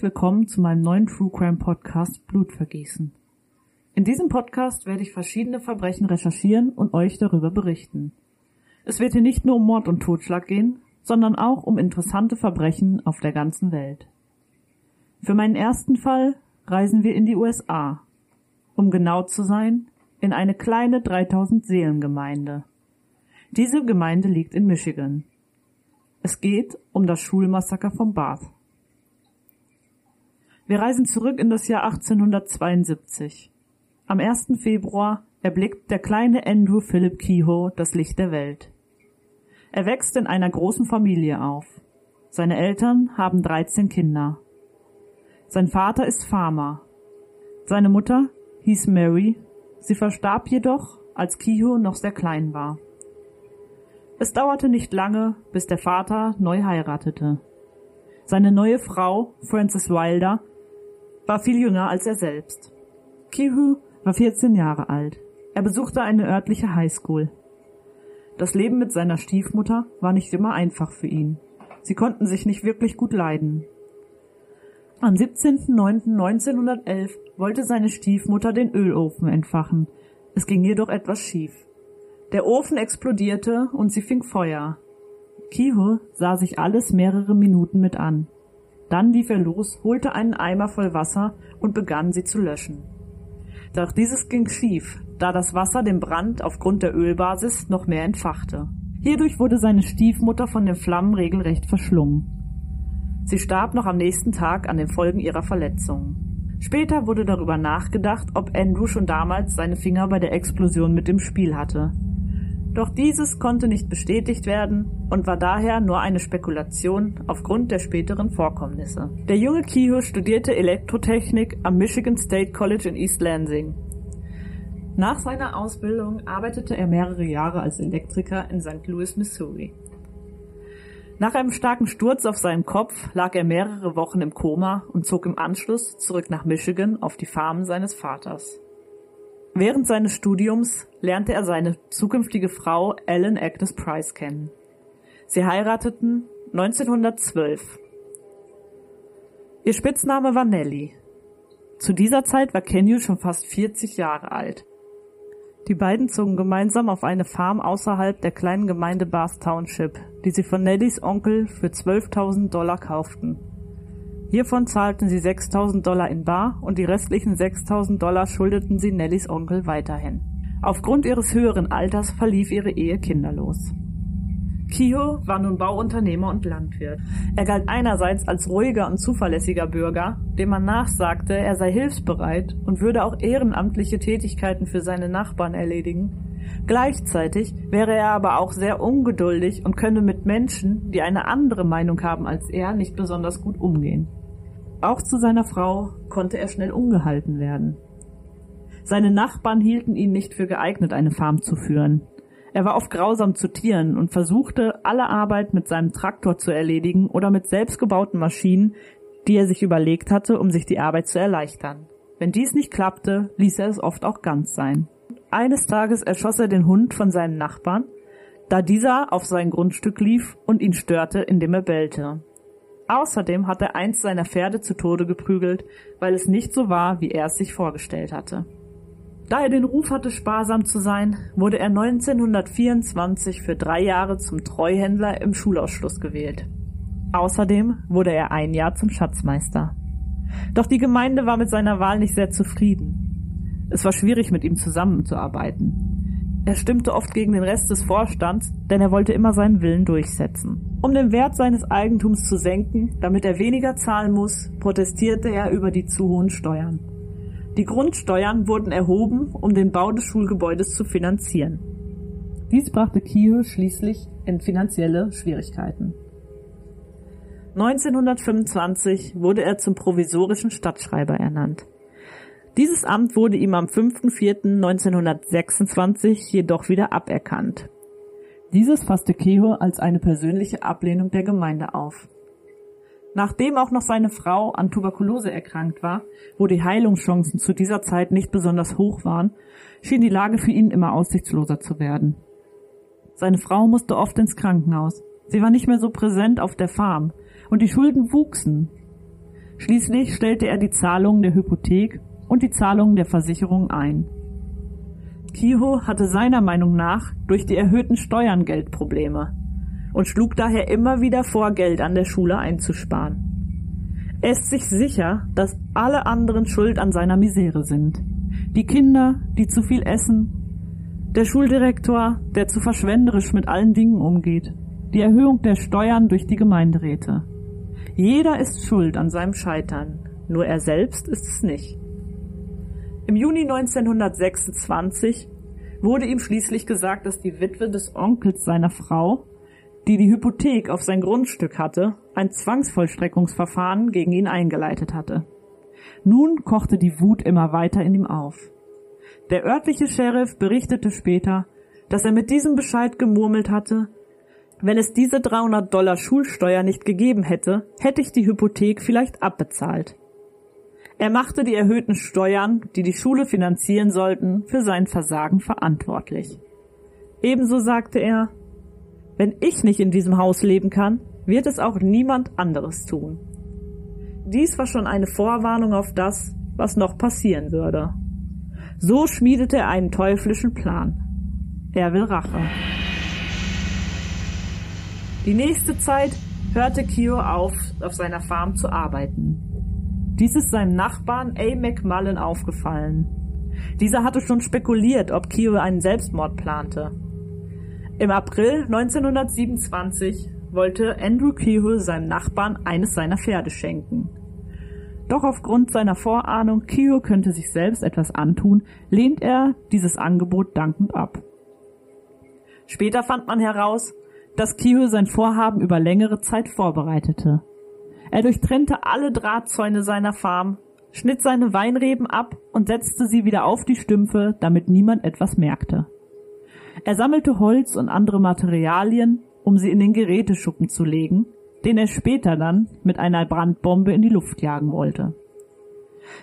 Herzlich willkommen zu meinem neuen True Crime Podcast Blutvergießen. In diesem Podcast werde ich verschiedene Verbrechen recherchieren und euch darüber berichten. Es wird hier nicht nur um Mord und Totschlag gehen, sondern auch um interessante Verbrechen auf der ganzen Welt. Für meinen ersten Fall reisen wir in die USA. Um genau zu sein, in eine kleine 3000 Seelengemeinde. Diese Gemeinde liegt in Michigan. Es geht um das Schulmassaker von Bath. Wir reisen zurück in das Jahr 1872. Am 1. Februar erblickt der kleine Andrew Philip Kehoe das Licht der Welt. Er wächst in einer großen Familie auf. Seine Eltern haben 13 Kinder. Sein Vater ist Farmer. Seine Mutter hieß Mary. Sie verstarb jedoch, als Kehoe noch sehr klein war. Es dauerte nicht lange, bis der Vater neu heiratete. Seine neue Frau, Frances Wilder, war viel jünger als er selbst. Kihu war 14 Jahre alt. Er besuchte eine örtliche Highschool. Das Leben mit seiner Stiefmutter war nicht immer einfach für ihn. Sie konnten sich nicht wirklich gut leiden. Am 17.09.1911 wollte seine Stiefmutter den Ölofen entfachen. Es ging jedoch etwas schief. Der Ofen explodierte und sie fing Feuer. Kihu sah sich alles mehrere Minuten mit an. Dann lief er los, holte einen Eimer voll Wasser und begann sie zu löschen. Doch dieses ging schief, da das Wasser den Brand aufgrund der Ölbasis noch mehr entfachte. Hierdurch wurde seine Stiefmutter von den Flammen regelrecht verschlungen. Sie starb noch am nächsten Tag an den Folgen ihrer Verletzungen. Später wurde darüber nachgedacht, ob Andrew schon damals seine Finger bei der Explosion mit im Spiel hatte. Doch dieses konnte nicht bestätigt werden und war daher nur eine Spekulation aufgrund der späteren Vorkommnisse. Der junge Kehoe studierte Elektrotechnik am Michigan State College in East Lansing. Nach seiner Ausbildung arbeitete er mehrere Jahre als Elektriker in St. Louis, Missouri. Nach einem starken Sturz auf seinen Kopf lag er mehrere Wochen im Koma und zog im Anschluss zurück nach Michigan auf die Farm seines Vaters. Während seines Studiums lernte er seine zukünftige Frau Ellen Agnes Price kennen. Sie heirateten 1912. Ihr Spitzname war Nellie. Zu dieser Zeit war Kenyu schon fast 40 Jahre alt. Die beiden zogen gemeinsam auf eine Farm außerhalb der kleinen Gemeinde Bath Township, die sie von Nellies Onkel für 12.000 Dollar kauften. Hiervon zahlten sie 6000 Dollar in bar und die restlichen 6000 Dollar schuldeten sie Nellys Onkel weiterhin. Aufgrund ihres höheren Alters verlief ihre Ehe kinderlos. Kio war nun Bauunternehmer und Landwirt. Er galt einerseits als ruhiger und zuverlässiger Bürger, dem man nachsagte, er sei hilfsbereit und würde auch ehrenamtliche Tätigkeiten für seine Nachbarn erledigen. Gleichzeitig wäre er aber auch sehr ungeduldig und könne mit Menschen, die eine andere Meinung haben als er, nicht besonders gut umgehen. Auch zu seiner Frau konnte er schnell ungehalten werden. Seine Nachbarn hielten ihn nicht für geeignet, eine Farm zu führen. Er war oft grausam zu Tieren und versuchte, alle Arbeit mit seinem Traktor zu erledigen oder mit selbstgebauten Maschinen, die er sich überlegt hatte, um sich die Arbeit zu erleichtern. Wenn dies nicht klappte, ließ er es oft auch ganz sein. Eines Tages erschoss er den Hund von seinem Nachbarn, da dieser auf sein Grundstück lief und ihn störte, indem er bellte. Außerdem hat er eins seiner Pferde zu Tode geprügelt, weil es nicht so war, wie er es sich vorgestellt hatte. Da er den Ruf hatte, sparsam zu sein, wurde er 1924 für drei Jahre zum Treuhändler im Schulausschluss gewählt. Außerdem wurde er ein Jahr zum Schatzmeister. Doch die Gemeinde war mit seiner Wahl nicht sehr zufrieden. Es war schwierig, mit ihm zusammenzuarbeiten. Er stimmte oft gegen den Rest des Vorstands, denn er wollte immer seinen Willen durchsetzen. Um den Wert seines Eigentums zu senken, damit er weniger zahlen muss, protestierte er über die zu hohen Steuern. Die Grundsteuern wurden erhoben, um den Bau des Schulgebäudes zu finanzieren. Dies brachte Kiehl schließlich in finanzielle Schwierigkeiten. 1925 wurde er zum provisorischen Stadtschreiber ernannt. Dieses Amt wurde ihm am 5.4.1926 jedoch wieder aberkannt. Dieses fasste Keho als eine persönliche Ablehnung der Gemeinde auf. Nachdem auch noch seine Frau an Tuberkulose erkrankt war, wo die Heilungschancen zu dieser Zeit nicht besonders hoch waren, schien die Lage für ihn immer aussichtsloser zu werden. Seine Frau musste oft ins Krankenhaus. Sie war nicht mehr so präsent auf der Farm und die Schulden wuchsen. Schließlich stellte er die Zahlungen der Hypothek und die Zahlungen der Versicherung ein. Kiho hatte seiner Meinung nach durch die erhöhten Steuern Geldprobleme und schlug daher immer wieder vor, Geld an der Schule einzusparen. Er ist sich sicher, dass alle anderen schuld an seiner Misere sind. Die Kinder, die zu viel essen, der Schuldirektor, der zu verschwenderisch mit allen Dingen umgeht, die Erhöhung der Steuern durch die Gemeinderäte. Jeder ist schuld an seinem Scheitern, nur er selbst ist es nicht. Im Juni 1926 wurde ihm schließlich gesagt, dass die Witwe des Onkels seiner Frau, die die Hypothek auf sein Grundstück hatte, ein Zwangsvollstreckungsverfahren gegen ihn eingeleitet hatte. Nun kochte die Wut immer weiter in ihm auf. Der örtliche Sheriff berichtete später, dass er mit diesem Bescheid gemurmelt hatte, wenn es diese 300 Dollar Schulsteuer nicht gegeben hätte, hätte ich die Hypothek vielleicht abbezahlt. Er machte die erhöhten Steuern, die die Schule finanzieren sollten, für sein Versagen verantwortlich. Ebenso sagte er, wenn ich nicht in diesem Haus leben kann, wird es auch niemand anderes tun. Dies war schon eine Vorwarnung auf das, was noch passieren würde. So schmiedete er einen teuflischen Plan. Er will Rache. Die nächste Zeit hörte Kio auf, auf seiner Farm zu arbeiten. Dies ist seinem Nachbarn A. McMullen aufgefallen. Dieser hatte schon spekuliert, ob Kio einen Selbstmord plante. Im April 1927 wollte Andrew Kio seinem Nachbarn eines seiner Pferde schenken. Doch aufgrund seiner Vorahnung, Kio könnte sich selbst etwas antun, lehnt er dieses Angebot dankend ab. Später fand man heraus, dass Kio sein Vorhaben über längere Zeit vorbereitete. Er durchtrennte alle Drahtzäune seiner Farm, schnitt seine Weinreben ab und setzte sie wieder auf die Stümpfe, damit niemand etwas merkte. Er sammelte Holz und andere Materialien, um sie in den Geräteschuppen zu legen, den er später dann mit einer Brandbombe in die Luft jagen wollte.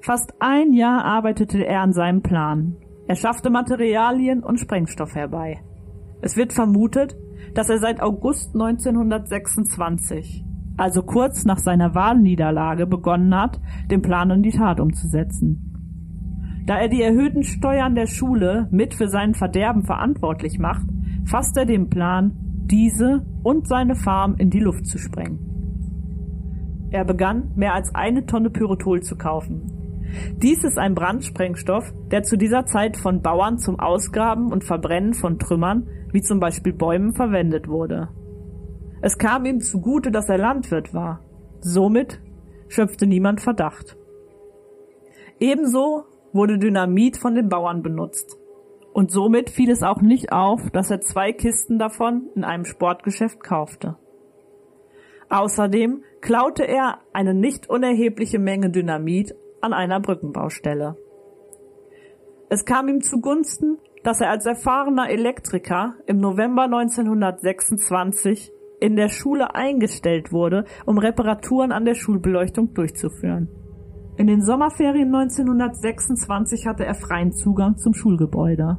Fast ein Jahr arbeitete er an seinem Plan. Er schaffte Materialien und Sprengstoff herbei. Es wird vermutet, dass er seit August 1926 also kurz nach seiner Wahlniederlage begonnen hat, den Plan in die Tat umzusetzen. Da er die erhöhten Steuern der Schule mit für sein Verderben verantwortlich macht, fasst er den Plan, diese und seine Farm in die Luft zu sprengen. Er begann, mehr als eine Tonne Pyrotol zu kaufen. Dies ist ein Brandsprengstoff, der zu dieser Zeit von Bauern zum Ausgraben und Verbrennen von Trümmern, wie zum Beispiel Bäumen, verwendet wurde. Es kam ihm zugute, dass er Landwirt war. Somit schöpfte niemand Verdacht. Ebenso wurde Dynamit von den Bauern benutzt. Und somit fiel es auch nicht auf, dass er zwei Kisten davon in einem Sportgeschäft kaufte. Außerdem klaute er eine nicht unerhebliche Menge Dynamit an einer Brückenbaustelle. Es kam ihm zugunsten, dass er als erfahrener Elektriker im November 1926 in der Schule eingestellt wurde, um Reparaturen an der Schulbeleuchtung durchzuführen. In den Sommerferien 1926 hatte er freien Zugang zum Schulgebäude.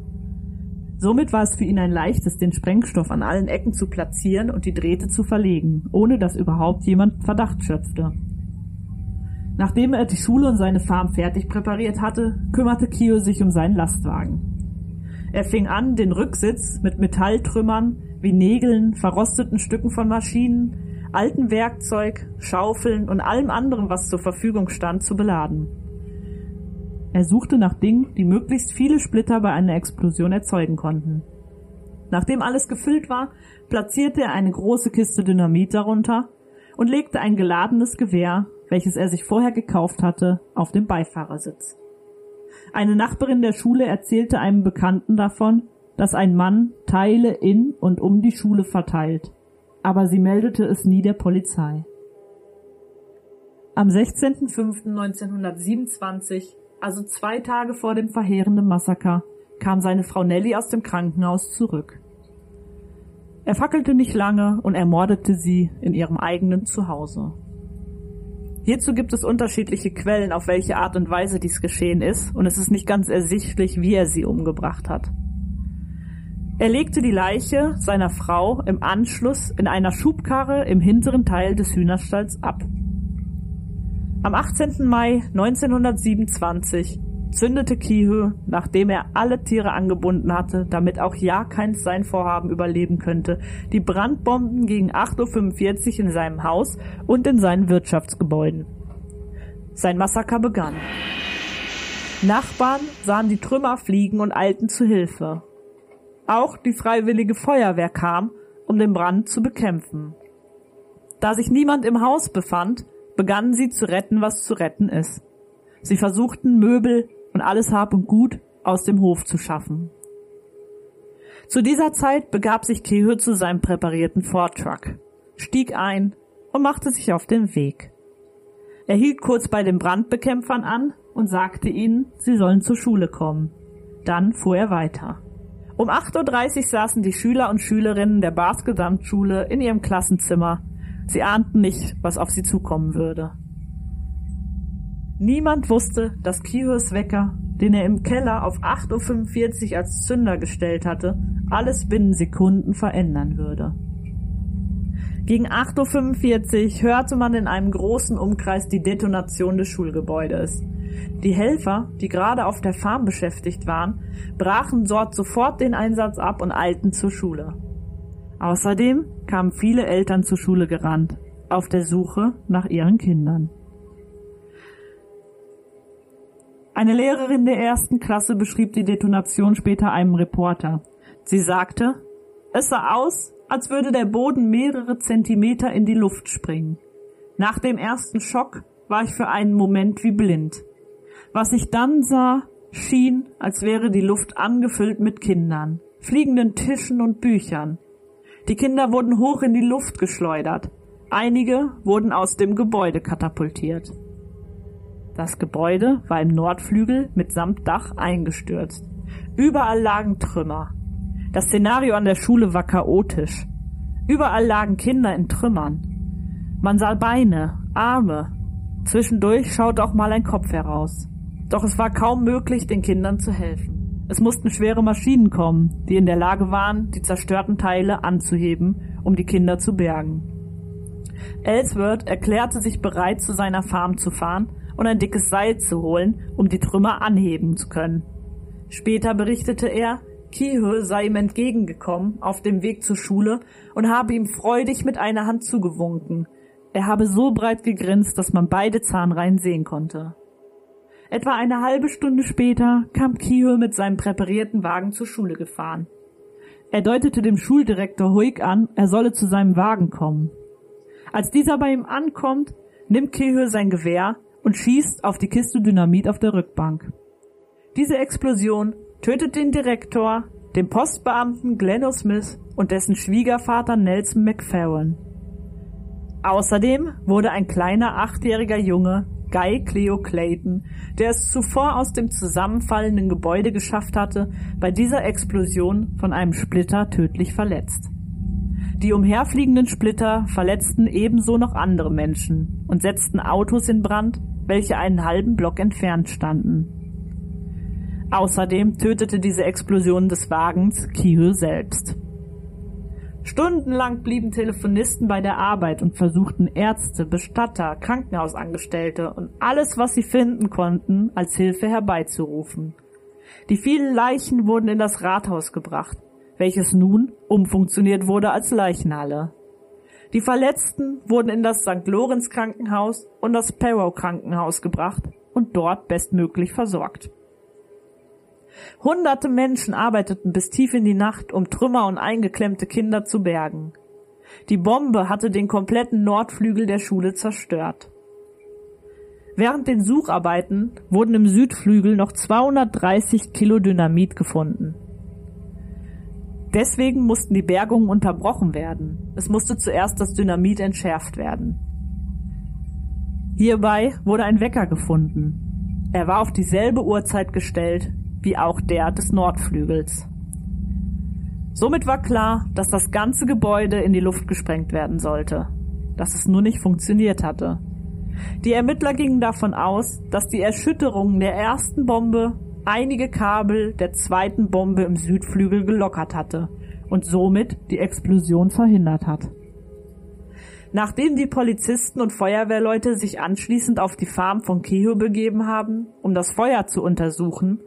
Somit war es für ihn ein leichtes, den Sprengstoff an allen Ecken zu platzieren und die Drähte zu verlegen, ohne dass überhaupt jemand Verdacht schöpfte. Nachdem er die Schule und seine Farm fertig präpariert hatte, kümmerte Kio sich um seinen Lastwagen. Er fing an, den Rücksitz mit Metalltrümmern wie Nägeln, verrosteten Stücken von Maschinen, alten Werkzeug, Schaufeln und allem anderen, was zur Verfügung stand, zu beladen. Er suchte nach Dingen, die möglichst viele Splitter bei einer Explosion erzeugen konnten. Nachdem alles gefüllt war, platzierte er eine große Kiste Dynamit darunter und legte ein geladenes Gewehr, welches er sich vorher gekauft hatte, auf den Beifahrersitz. Eine Nachbarin der Schule erzählte einem Bekannten davon, dass ein Mann Teile in und um die Schule verteilt, aber sie meldete es nie der Polizei. Am 16.05.1927, also zwei Tage vor dem verheerenden Massaker, kam seine Frau Nelly aus dem Krankenhaus zurück. Er fackelte nicht lange und ermordete sie in ihrem eigenen Zuhause. Hierzu gibt es unterschiedliche Quellen, auf welche Art und Weise dies geschehen ist, und es ist nicht ganz ersichtlich, wie er sie umgebracht hat. Er legte die Leiche seiner Frau im Anschluss in einer Schubkarre im hinteren Teil des Hühnerstalls ab. Am 18. Mai 1927 zündete Kihö, nachdem er alle Tiere angebunden hatte, damit auch ja keins sein Vorhaben überleben könnte, die Brandbomben gegen 8.45 Uhr in seinem Haus und in seinen Wirtschaftsgebäuden. Sein Massaker begann. Nachbarn sahen die Trümmer fliegen und eilten zu Hilfe. Auch die freiwillige Feuerwehr kam, um den Brand zu bekämpfen. Da sich niemand im Haus befand, begannen sie zu retten, was zu retten ist. Sie versuchten Möbel und alles Hab und Gut aus dem Hof zu schaffen. Zu dieser Zeit begab sich Kehö zu seinem präparierten Ford Truck, stieg ein und machte sich auf den Weg. Er hielt kurz bei den Brandbekämpfern an und sagte ihnen, sie sollen zur Schule kommen. Dann fuhr er weiter. Um 8.30 Uhr saßen die Schüler und Schülerinnen der Bars Gesamtschule in ihrem Klassenzimmer. Sie ahnten nicht, was auf sie zukommen würde. Niemand wusste, dass Kihos Wecker, den er im Keller auf 8.45 Uhr als Zünder gestellt hatte, alles binnen Sekunden verändern würde. Gegen 8.45 Uhr hörte man in einem großen Umkreis die Detonation des Schulgebäudes. Die Helfer, die gerade auf der Farm beschäftigt waren, brachen dort sofort den Einsatz ab und eilten zur Schule. Außerdem kamen viele Eltern zur Schule gerannt, auf der Suche nach ihren Kindern. Eine Lehrerin der ersten Klasse beschrieb die Detonation später einem Reporter. Sie sagte, es sah aus, als würde der Boden mehrere Zentimeter in die Luft springen. Nach dem ersten Schock war ich für einen Moment wie blind. Was ich dann sah, schien, als wäre die Luft angefüllt mit Kindern, fliegenden Tischen und Büchern. Die Kinder wurden hoch in die Luft geschleudert. Einige wurden aus dem Gebäude katapultiert. Das Gebäude war im Nordflügel mitsamt Dach eingestürzt. Überall lagen Trümmer. Das Szenario an der Schule war chaotisch. Überall lagen Kinder in Trümmern. Man sah Beine, Arme. Zwischendurch schaute auch mal ein Kopf heraus. Doch es war kaum möglich, den Kindern zu helfen. Es mussten schwere Maschinen kommen, die in der Lage waren, die zerstörten Teile anzuheben, um die Kinder zu bergen. Ellsworth erklärte sich bereit, zu seiner Farm zu fahren und ein dickes Seil zu holen, um die Trümmer anheben zu können. Später berichtete er, Kihö sei ihm entgegengekommen auf dem Weg zur Schule und habe ihm freudig mit einer Hand zugewunken. Er habe so breit gegrinst, dass man beide Zahnreihen sehen konnte. Etwa eine halbe Stunde später kam Kihö mit seinem präparierten Wagen zur Schule gefahren. Er deutete dem Schuldirektor Huig an, er solle zu seinem Wagen kommen. Als dieser bei ihm ankommt, nimmt Kihö sein Gewehr und schießt auf die Kiste Dynamit auf der Rückbank. Diese Explosion tötet den Direktor, den Postbeamten Glenn Smith und dessen Schwiegervater Nelson McFarren. Außerdem wurde ein kleiner achtjähriger Junge, Guy Cleo Clayton, der es zuvor aus dem zusammenfallenden Gebäude geschafft hatte, bei dieser Explosion von einem Splitter tödlich verletzt. Die umherfliegenden Splitter verletzten ebenso noch andere Menschen und setzten Autos in Brand, welche einen halben Block entfernt standen. Außerdem tötete diese Explosion des Wagens Kihö selbst. Stundenlang blieben Telefonisten bei der Arbeit und versuchten Ärzte, Bestatter, Krankenhausangestellte und alles, was sie finden konnten, als Hilfe herbeizurufen. Die vielen Leichen wurden in das Rathaus gebracht, welches nun umfunktioniert wurde als Leichenhalle. Die Verletzten wurden in das St. Lorenz Krankenhaus und das Perrow Krankenhaus gebracht und dort bestmöglich versorgt. Hunderte Menschen arbeiteten bis tief in die Nacht, um Trümmer und eingeklemmte Kinder zu bergen. Die Bombe hatte den kompletten Nordflügel der Schule zerstört. Während den Sucharbeiten wurden im Südflügel noch 230 Kilo Dynamit gefunden. Deswegen mussten die Bergungen unterbrochen werden. Es musste zuerst das Dynamit entschärft werden. Hierbei wurde ein Wecker gefunden. Er war auf dieselbe Uhrzeit gestellt wie auch der des Nordflügels. Somit war klar, dass das ganze Gebäude in die Luft gesprengt werden sollte, dass es nur nicht funktioniert hatte. Die Ermittler gingen davon aus, dass die Erschütterung der ersten Bombe einige Kabel der zweiten Bombe im Südflügel gelockert hatte und somit die Explosion verhindert hat. Nachdem die Polizisten und Feuerwehrleute sich anschließend auf die Farm von Kehoe begeben haben, um das Feuer zu untersuchen,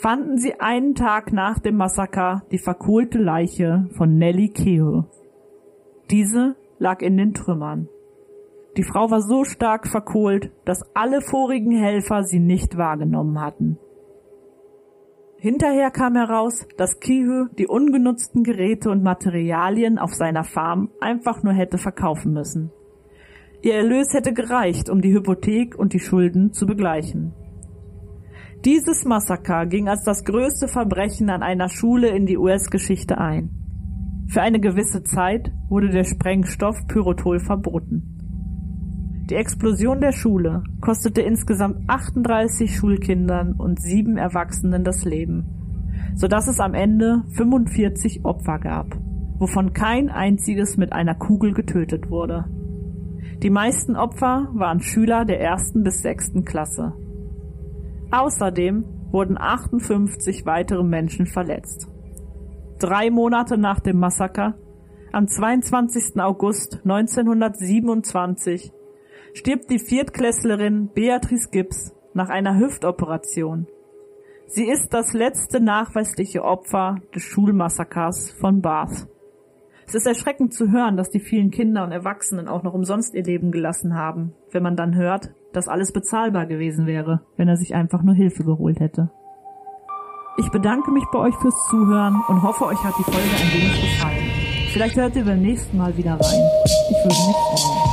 fanden sie einen Tag nach dem Massaker die verkohlte Leiche von Nellie Kehoe. Diese lag in den Trümmern. Die Frau war so stark verkohlt, dass alle vorigen Helfer sie nicht wahrgenommen hatten. Hinterher kam heraus, dass Kihu die ungenutzten Geräte und Materialien auf seiner Farm einfach nur hätte verkaufen müssen. Ihr Erlös hätte gereicht, um die Hypothek und die Schulden zu begleichen. Dieses Massaker ging als das größte Verbrechen an einer Schule in die US-Geschichte ein. Für eine gewisse Zeit wurde der Sprengstoff Pyrotol verboten. Die Explosion der Schule kostete insgesamt 38 Schulkindern und sieben Erwachsenen das Leben, so dass es am Ende 45 Opfer gab, wovon kein einziges mit einer Kugel getötet wurde. Die meisten Opfer waren Schüler der ersten bis sechsten Klasse. Außerdem wurden 58 weitere Menschen verletzt. Drei Monate nach dem Massaker, am 22. August 1927, stirbt die Viertklässlerin Beatrice Gibbs nach einer Hüftoperation. Sie ist das letzte nachweisliche Opfer des Schulmassakers von Bath. Es ist erschreckend zu hören, dass die vielen Kinder und Erwachsenen auch noch umsonst ihr Leben gelassen haben, wenn man dann hört, dass alles bezahlbar gewesen wäre, wenn er sich einfach nur Hilfe geholt hätte. Ich bedanke mich bei euch fürs Zuhören und hoffe, euch hat die Folge ein wenig gefallen. Vielleicht hört ihr beim nächsten Mal wieder rein. Ich würde mich freuen.